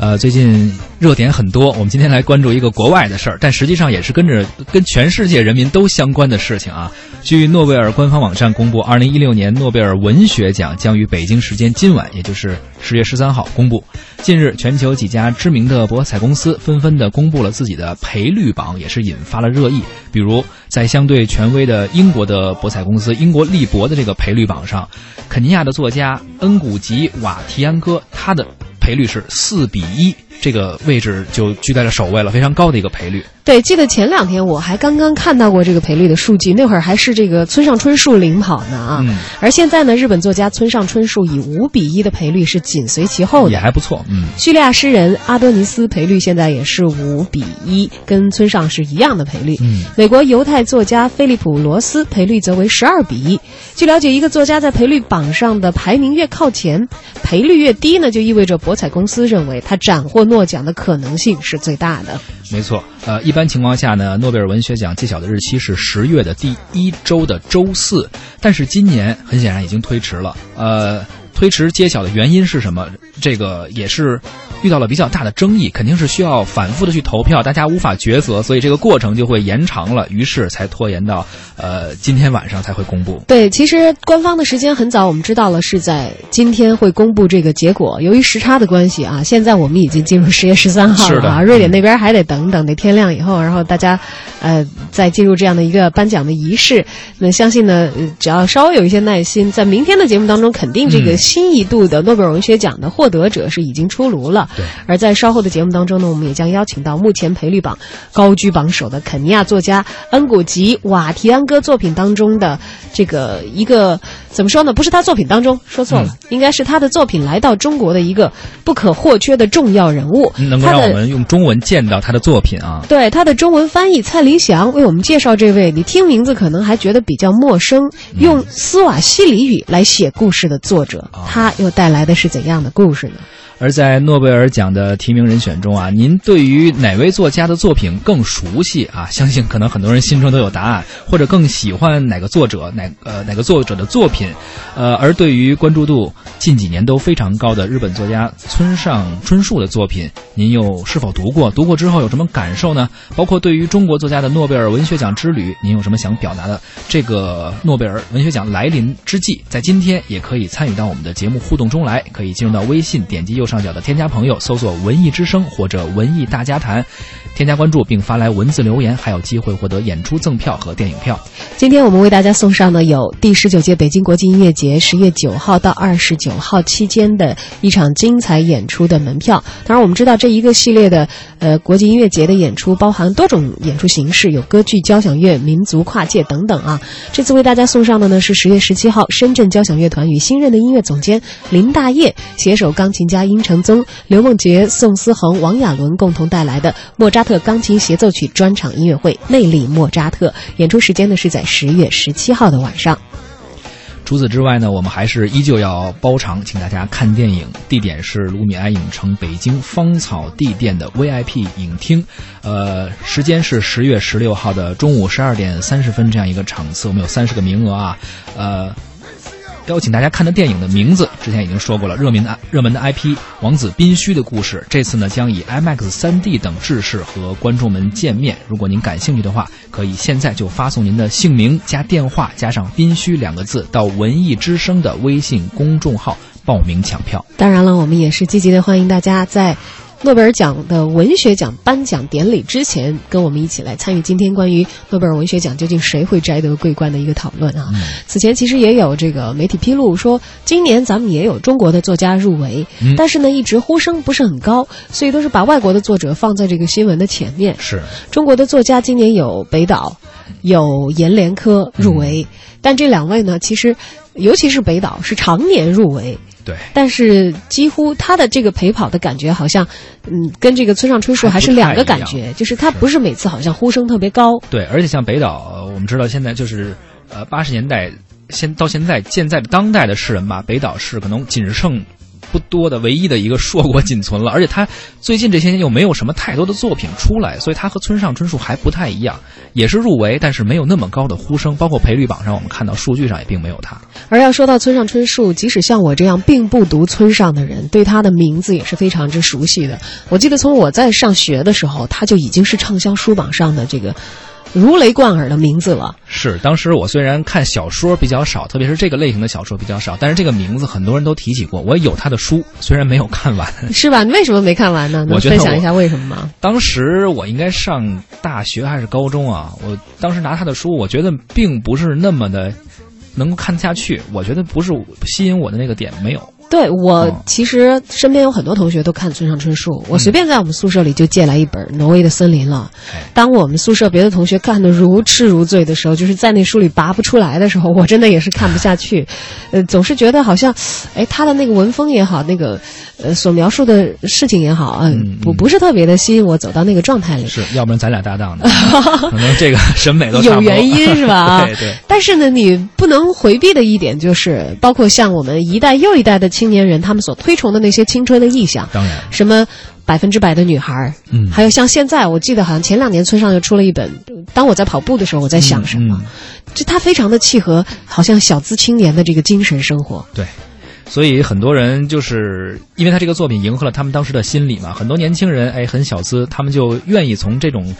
呃，最近热点很多，我们今天来关注一个国外的事儿，但实际上也是跟着跟全世界人民都相关的事情啊。据诺贝尔官方网站公布，二零一六年诺贝尔文学奖将于北京时间今晚，也就是十月十三号公布。近日，全球几家知名的博彩公司纷纷的公布了自己的赔率榜，也是引发了热议。比如，在相对权威的英国的博彩公司英国利博的这个赔率榜上，肯尼亚的作家恩古吉瓦提安哥，他的赔率是四比一，这个位置就居在了首位了，非常高的一个赔率。对，记得前两天我还刚刚看到过这个赔率的数据，那会儿还是这个村上春树领跑呢啊。嗯而现在呢，日本作家村上春树以五比一的赔率是紧随其后的。也还不错，嗯。叙利亚诗人阿多尼斯赔率现在也是五比一，跟村上是一样的赔率。嗯美国犹太作家菲利普·罗斯赔率则为十二比一。据了解，一个作家在赔率榜上的排名越靠前，赔率越低呢，就意味着博彩公司认为他斩获诺奖的可能性是最大的。没错，呃，一般情况下呢，诺贝尔文学奖揭晓的日期是十月的第一周的周四，但是今年很显然已经推迟了。呃，推迟揭晓的原因是什么？这个也是遇到了比较大的争议，肯定是需要反复的去投票，大家无法抉择，所以这个过程就会延长了，于是才拖延到呃今天晚上才会公布。对，其实官方的时间很早，我们知道了是在今天会公布这个结果。由于时差的关系啊，现在我们已经进入十月十三号是的了啊，瑞典那边还得等等，得天亮以后，然后大家呃再进入这样的一个颁奖的仪式。那相信呢，呃只要稍微有一些耐心，在明天的节目当中，肯定这个嗯新一度的诺贝尔文学奖的获得者是已经出炉了。对而在稍后的节目当中呢，我们也将邀请到目前赔率榜高居榜首的肯尼亚作家恩古吉瓦提安哥作品当中的这个一个怎么说呢？不是他作品当中，说错了，嗯应该是他的作品来到中国的一个不可或缺的重要人物。能够让我们用中文见到他的作品啊。对他的中文翻译蔡林祥为我们介绍这位，你听名字可能还觉得比较陌生，嗯用斯瓦西里语来写故事的作者，啊他又带来的是怎样的故事呢？而在诺贝尔而奖的提名人选中啊，您对于哪位作家的作品更熟悉啊？相信可能很多人心中都有答案，或者更喜欢哪个作者、哪呃哪个作者的作品。呃，而对于关注度近几年都非常高的日本作家村上春树的作品，您又是否读过？读过之后有什么感受呢？包括对于中国作家的诺贝尔文学奖之旅，您有什么想表达的？这个诺贝尔文学奖来临之际，在今天也可以参与到我们的节目互动中来，可以进入到微信，点击右上角的添加朋友，搜索“文艺之声”或者“文艺大家谈”，添加关注并发来文字留言，还有机会获得演出赠票和电影票。今天我们为大家送上的有第十九届北京国际音乐节十月九号到二十九号期间的一场精彩演出的门票。当然，我们知道这一个系列的呃国际音乐节的演出包含多种演出形式，有歌剧、交响乐、民族跨界等等啊。这次为大家送上的呢是十月十七号深圳交响乐团与新任的音乐总监林大业携手钢琴家殷承宗、刘梦洁、宋思恒、王亚伦共同带来的莫扎特钢琴协奏曲专场音乐会《魅力莫扎特》。演出时间呢是在十月十七号的晚上。除此之外呢，我们还是依旧要包场，请大家看电影，地点是卢米埃影城北京芳草地店的 VIP 影厅，呃，时间是十月十六号的中午十二点三十分这样一个场次，我们有三十个名额啊，呃。邀请大家看的电影的名字，之前已经说过了，热门的热门的 IP《王子宾虚的故事》，这次呢将以 IMAX 3D 等制式和观众们见面。如果您感兴趣的话，可以现在就发送您的姓名加电话加上“宾虚”两个字到文艺之声的微信公众号报名抢票。当然了，我们也是积极的欢迎大家在诺贝尔奖的文学奖颁奖典礼之前，跟我们一起来参与今天关于诺贝尔文学奖究竟谁会摘得桂冠的一个讨论啊。嗯此前其实也有这个媒体披露说，今年咱们也有中国的作家入围，嗯但是呢一直呼声不是很高，所以都是把外国的作者放在这个新闻的前面。是，中国的作家今年有北岛，有阎连科入围，但这两位呢，其实尤其是北岛是常年入围。对，但是几乎他的这个陪跑的感觉，好像，嗯，跟这个村上春树还是两个感觉，就是他不是每次好像呼声特别高。对，而且像北岛，呃我们知道现在就是，呃，八十年代现到现在现在的当代的诗人吧，北岛是可能仅剩不多的唯一的一个硕果仅存了。而且他最近这些年又没有什么太多的作品出来，所以他和村上春树还不太一样，也是入围，但是没有那么高的呼声。包括赔率榜上，我们看到数据上也并没有他。而要说到村上春树，即使像我这样并不读村上的人，对他的名字也是非常之熟悉的。我记得从我在上学的时候，他就已经是畅销书榜上的这个。如雷贯耳的名字了。是，当时我虽然看小说比较少，特别是这个类型的小说比较少，但是这个名字很多人都提起过。我有他的书，虽然没有看完。是吧？你 为什么没看完呢？能分享一下为什么吗？当时我应该上大学还是高中啊？我当时拿他的书，我觉得并不是那么的能够看得下去。我觉得不是吸引我的那个点没有。对我其实身边有很多同学都看村上春树，我随便在我们宿舍里就借来一本《挪威的森林》了。当我们宿舍别的同学看得如痴如醉的时候，就是在那书里拔不出来的时候，我真的也是看不下去。呃，总是觉得好像，哎，他的那个文风也好，那个呃所描述的事情也好，嗯，不不是特别的吸引我走到那个状态里。是要不然咱俩搭档呢？可能这个审美都有原因是吧？对对。但是呢，你不能回避的一点就是，包括像我们一代又一代的。青年人他们所推崇的那些青春的意象，当然什么百分之百的女孩，嗯，还有像现在，我记得好像前两年村上又出了一本。当我在跑步的时候，我在想什么？就他非常的契合，好像小资青年的这个精神生活。对，所以很多人就是因为他这个作品迎合了他们当时的心理嘛。很多年轻人哎，很小资，他们就愿意从这种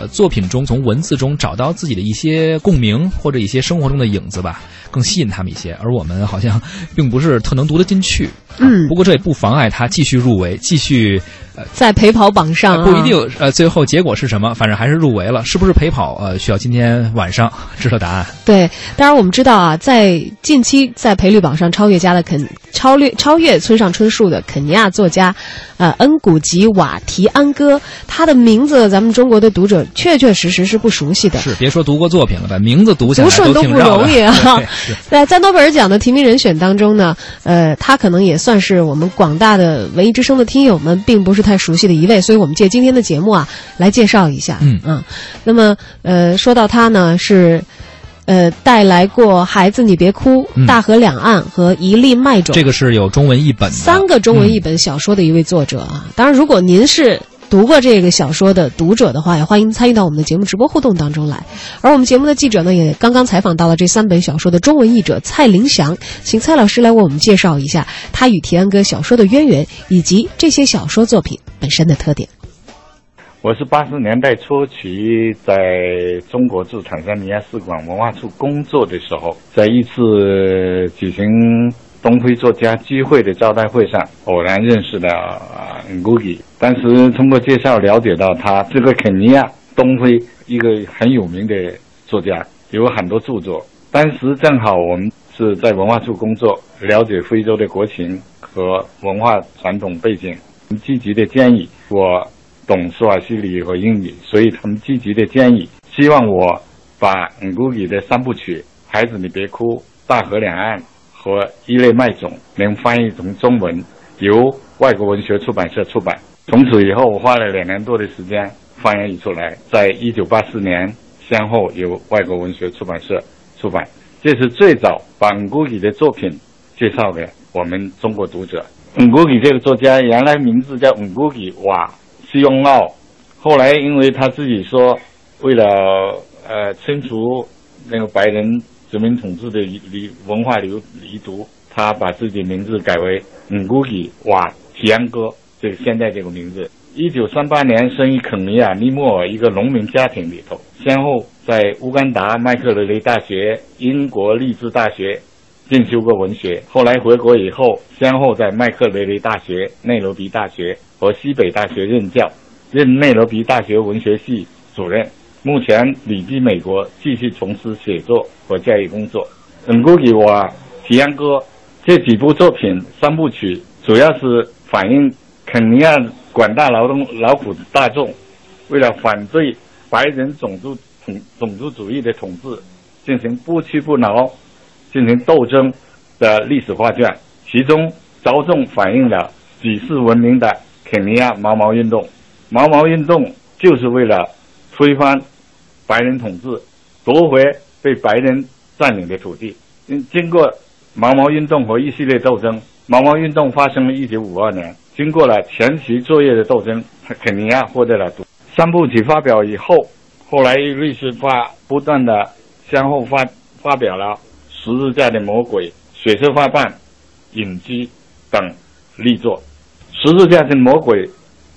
呃作品中、从文字中找到自己的一些共鸣或者一些生活中的影子吧。更吸引他们一些，而我们好像并不是特能读得进去。嗯，不过这也不妨碍他继续入围，继续呃在陪跑榜上。不一定呃，最后结果是什么，反正还是入围了。是不是陪跑？呃，需要今天晚上知道答案。对，当然我们知道啊，在近期在赔率榜上超越加的肯超越超越村上春树的肯尼亚作家，呃，恩古吉瓦提安哥，他的名字咱们中国的读者确确实实是不熟悉的。是，别说读过作品了，把名字读下来都不容易啊。在在诺贝尔奖的提名人选当中呢，呃，他可能也算是我们广大的文艺之声的听友们并不是太熟悉的一位，所以我们借今天的节目啊来介绍一下。嗯嗯，那么呃，说到他呢，是呃带来过《孩子你别哭》《大河两岸》和《一粒麦种》，这个是有中文译本的三个中文译本小说的一位作者啊。当然，如果您是。读过这个小说的读者的话，也欢迎参与到我们的节目直播互动当中来。而我们节目的记者呢，也刚刚采访到了这三本小说的中文译者蔡林祥，请蔡老师来为我们介绍一下他与提安哥小说的渊源，以及这些小说作品本身的特点。我是八十年代初期在中国驻坦桑尼亚使馆文化处工作的时候，在一次举行。东非作家聚会的招待会上，偶然认识了 Ngugi。当时通过介绍了解到，他是个肯尼亚东非一个很有名的作家，有很多著作。当时正好我们是在文化处工作，了解非洲的国情和文化传统背景，积极的建议我懂斯瓦西里和英语，所以他们积极的建议，希望我把 Ngugi 的三部曲《孩子你别哭》《大河两岸》。和一类麦种能翻译成中文，由外国文学出版社出版。从此以后，我花了两年多的时间翻译出来，在一九八四年先后由外国文学出版社出版。这是最早把恩古里的作品介绍给我们中国读者。恩古里这个作家原来名字叫恩古里瓦西雍奥，后来因为他自己说，为了呃清除那个白人。殖民统治的遗文化流遗毒，他把自己名字改为嗯古里瓦提安哥，这个现在这个名字。一九三八年生于肯尼亚尼莫尔一个农民家庭里头，先后在乌干达麦克雷雷大学、英国利兹大学进修过文学。后来回国以后，先后在麦克雷雷大学、内罗毕大学和西北大学任教，任内罗毕大学文学系主任。目前旅居美国，继续从事写作和教育工作。恩古里瓦提安哥这几部作品三部曲，主要是反映肯尼亚广大劳动劳苦大众为了反对白人种族统种族主义的统治，进行不屈不挠进行斗争的历史画卷。其中着重反映了举世闻名的肯尼亚毛毛运动。毛毛运动就是为了推翻。白人统治，夺回被白人占领的土地。经经过毛毛运动和一系列斗争，毛毛运动发生了一九五二年，经过了前期作业的斗争，肯尼亚获得了独。三部曲发表以后，后来律师发不断的先后发发表了《十字架的魔鬼》《血色花瓣》《隐居》等力作，《十字架的魔鬼》，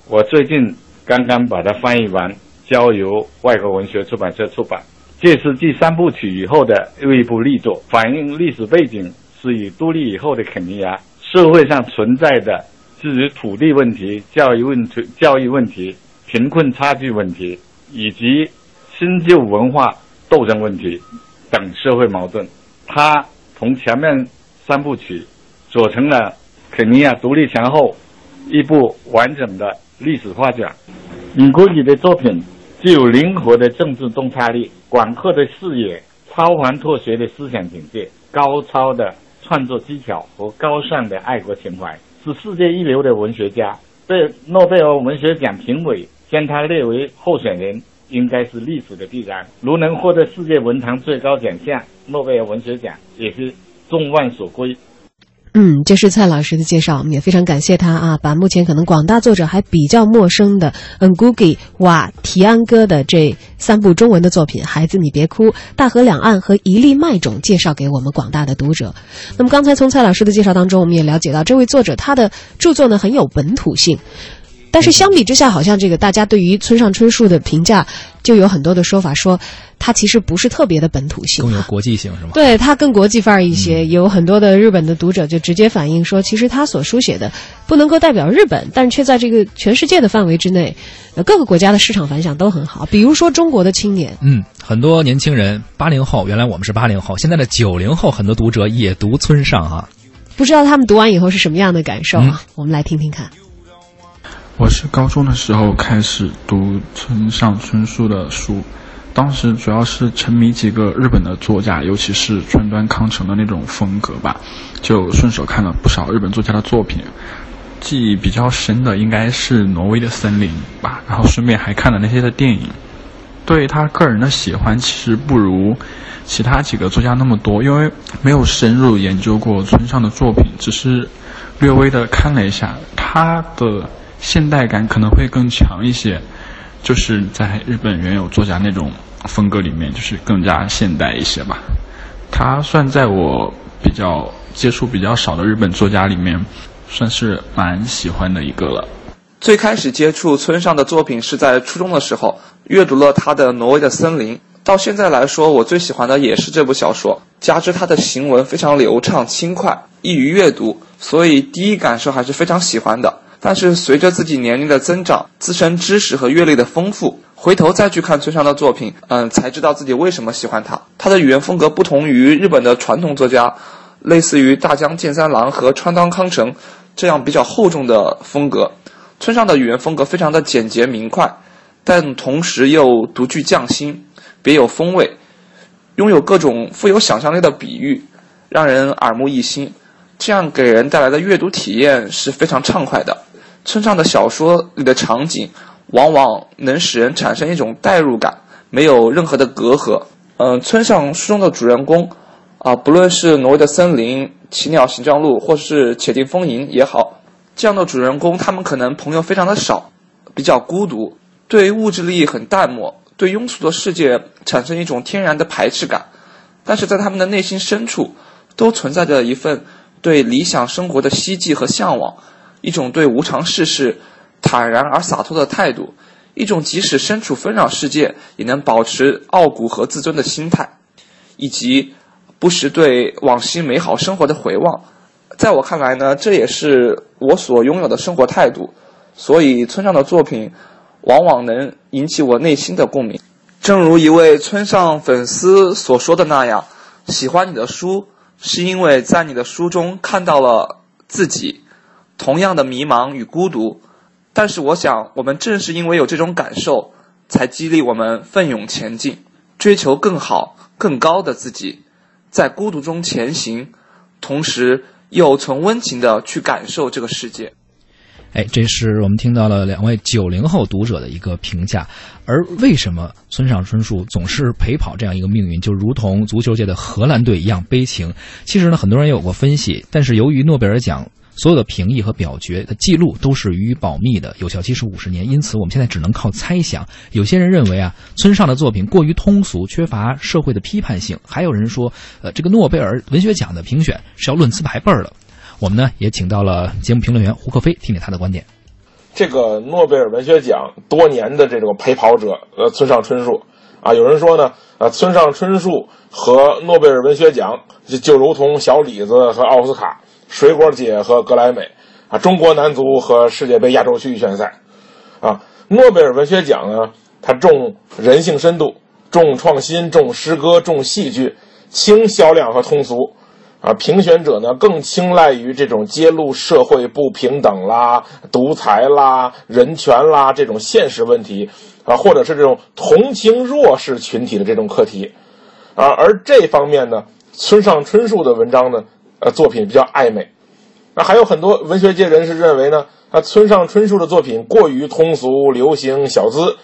我最近刚刚把它翻译完，交由外国文学出版社出版。这是继三部曲以后的又一部力作，反映历史背景是以独立以后的肯尼亚社会上存在的至于土地问题、教育问题、教育问题、贫困差距问题以及新旧文化斗争问题等社会矛盾。他同前面三部曲组成了肯尼亚独立前后一部完整的历史画卷。米古里的作品。具有灵活的政治洞察力、广阔的视野、超凡脱俗的思想境界、高超的创作技巧和高尚的爱国情怀，是世界一流的文学家。被诺贝尔文学奖评委将他列为候选人，应该是历史的必然。如能获得世界文坛最高奖项——诺贝尔文学奖，也是众望所归。嗯，这是蔡老师的介绍，我们也非常感谢他啊，把目前可能广大作者还比较陌生的 Ngugi 瓦提安哥的这三部中文的作品《孩子你别哭》《大河两岸》和《一粒麦种》介绍给我们广大的读者。那么刚才从蔡老师的介绍当中，我们也了解到，这位作者他的著作呢很有本土性。但是相比之下，好像这个大家对于村上春树的评价就有很多的说法，说他其实不是特别的本土性，更有国际性是吗？对他更国际范儿一些。有很多的日本的读者就直接反映说，其实他所书写的不能够代表日本，但却在这个全世界的范围之内，各个国家的市场反响都很好。比如说中国的青年，嗯，很多年轻人，八零后，原来我们是八零后，现在的九零后，很多读者也读村上啊，不知道他们读完以后是什么样的感受啊？我们来听听看。我是高中的时候开始读村上春树的书，当时主要是沉迷几个日本的作家，尤其是川端康成的那种风格吧，就顺手看了不少日本作家的作品。记忆比较深的应该是《挪威的森林》吧，然后顺便还看了那些的电影。对他个人的喜欢其实不如其他几个作家那么多，因为没有深入研究过村上的作品，只是略微的看了一下他的。现代感可能会更强一些，就是在日本原有作家那种风格里面，就是更加现代一些吧。他算在我比较接触比较少的日本作家里面，算是蛮喜欢的一个了。最开始接触村上的作品是在初中的时候，阅读了他的《挪威的森林》。到现在来说，我最喜欢的也是这部小说，加之他的行文非常流畅轻快，易于阅读，所以第一感受还是非常喜欢的。但是随着自己年龄的增长，自身知识和阅历的丰富，回头再去看村上的作品，嗯，才知道自己为什么喜欢他。他的语言风格不同于日本的传统作家，类似于大江健三郎和川端康成这样比较厚重的风格。村上的语言风格非常的简洁明快，但同时又独具匠心，别有风味，拥有各种富有想象力的比喻，让人耳目一新。这样给人带来的阅读体验是非常畅快的。村上的小说里的场景，往往能使人产生一种代入感，没有任何的隔阂。嗯，村上书中的主人公，啊，不论是挪威的森林、奇鸟行状路，或是且听风吟也好，这样的主人公，他们可能朋友非常的少，比较孤独，对物质利益很淡漠，对庸俗的世界产生一种天然的排斥感。但是在他们的内心深处，都存在着一份对理想生活的希冀和向往。一种对无常世事坦然而洒脱的态度，一种即使身处纷扰世界也能保持傲骨和自尊的心态，以及不时对往昔美好生活的回望。在我看来呢，这也是我所拥有的生活态度。所以，村上的作品往往能引起我内心的共鸣。正如一位村上粉丝所说的那样：“喜欢你的书，是因为在你的书中看到了自己。”同样的迷茫与孤独，但是我想，我们正是因为有这种感受，才激励我们奋勇前进，追求更好、更高的自己，在孤独中前行，同时又存温情的去感受这个世界。哎，这是我们听到了两位九零后读者的一个评价。而为什么村上春树总是陪跑这样一个命运，就如同足球界的荷兰队一样悲情？其实呢，很多人有过分析，但是由于诺贝尔奖。所有的评议和表决的记录都是予以保密的，有效期是五十年。因此，我们现在只能靠猜想。有些人认为啊，村上的作品过于通俗，缺乏社会的批判性；还有人说，呃，这个诺贝尔文学奖的评选是要论资排辈儿的。我们呢也请到了节目评论员胡克飞，听听他的观点。这个诺贝尔文学奖多年的这种陪跑者，呃，村上春树，啊，有人说呢，呃，村上春树和诺贝尔文学奖就就如同小李子和奥斯卡，水果姐和格莱美，啊，中国男足和世界杯亚洲区预选赛，啊，诺贝尔文学奖呢，它重人性深度，重创新，重诗歌，重戏剧，轻销量和通俗。啊，评选者呢更青睐于这种揭露社会不平等啦、独裁啦、人权啦这种现实问题，啊，或者是这种同情弱势群体的这种课题，啊，而这方面呢，村上春树的文章呢，呃，作品比较暧昧，那，还有很多文学界人士认为呢，啊，村上春树的作品过于通俗、流行、小资，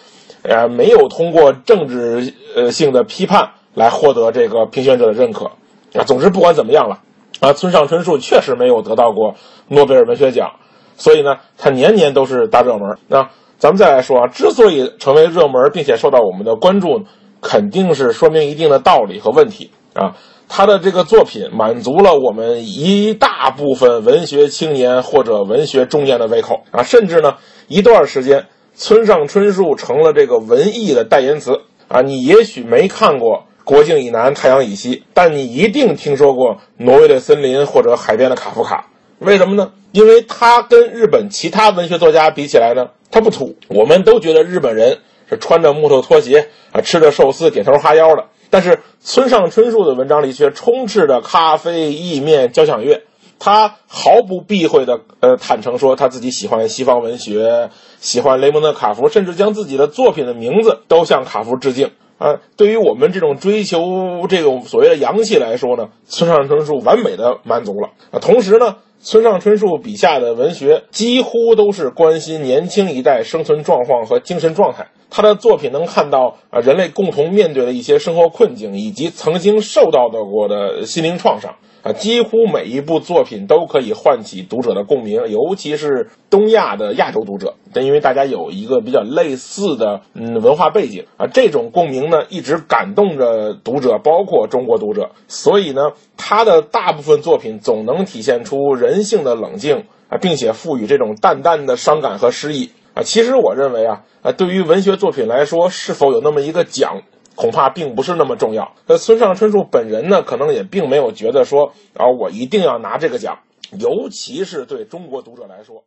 呃，没有通过政治呃性的批判来获得这个评选者的认可。啊，总之不管怎么样了，啊，村上春树确实没有得到过诺贝尔文学奖，所以呢，他年年都是大热门。那咱们再来说啊，之所以成为热门，并且受到我们的关注，肯定是说明一定的道理和问题啊。他的这个作品满足了我们一大部分文学青年或者文学中年的胃口啊，甚至呢，一段时间，村上春树成了这个文艺的代言词啊。你也许没看过。国境以南，太阳以西，但你一定听说过挪威的森林或者海边的卡夫卡，为什么呢？因为他跟日本其他文学作家比起来呢，他不土。我们都觉得日本人是穿着木头拖鞋啊，吃着寿司，点头哈腰的，但是村上春树的文章里却充斥着咖啡、意面、交响乐。他毫不避讳的呃坦诚说他自己喜欢西方文学，喜欢雷蒙德·卡夫，甚至将自己的作品的名字都向卡夫致敬。啊，对于我们这种追求这种所谓的洋气来说呢，村上春树完美的满足了啊。同时呢，村上春树笔下的文学几乎都是关心年轻一代生存状况和精神状态。他的作品能看到啊人类共同面对的一些生活困境，以及曾经受到的过的心灵创伤。啊，几乎每一部作品都可以唤起读者的共鸣，尤其是东亚的亚洲读者，但因为大家有一个比较类似的嗯文化背景啊，这种共鸣呢一直感动着读者，包括中国读者。所以呢，他的大部分作品总能体现出人性的冷静啊，并且赋予这种淡淡的伤感和诗意啊。其实我认为啊，啊，对于文学作品来说，是否有那么一个奖？恐怕并不是那么重要。那村上春树本人呢，可能也并没有觉得说啊，我一定要拿这个奖，尤其是对中国读者来说。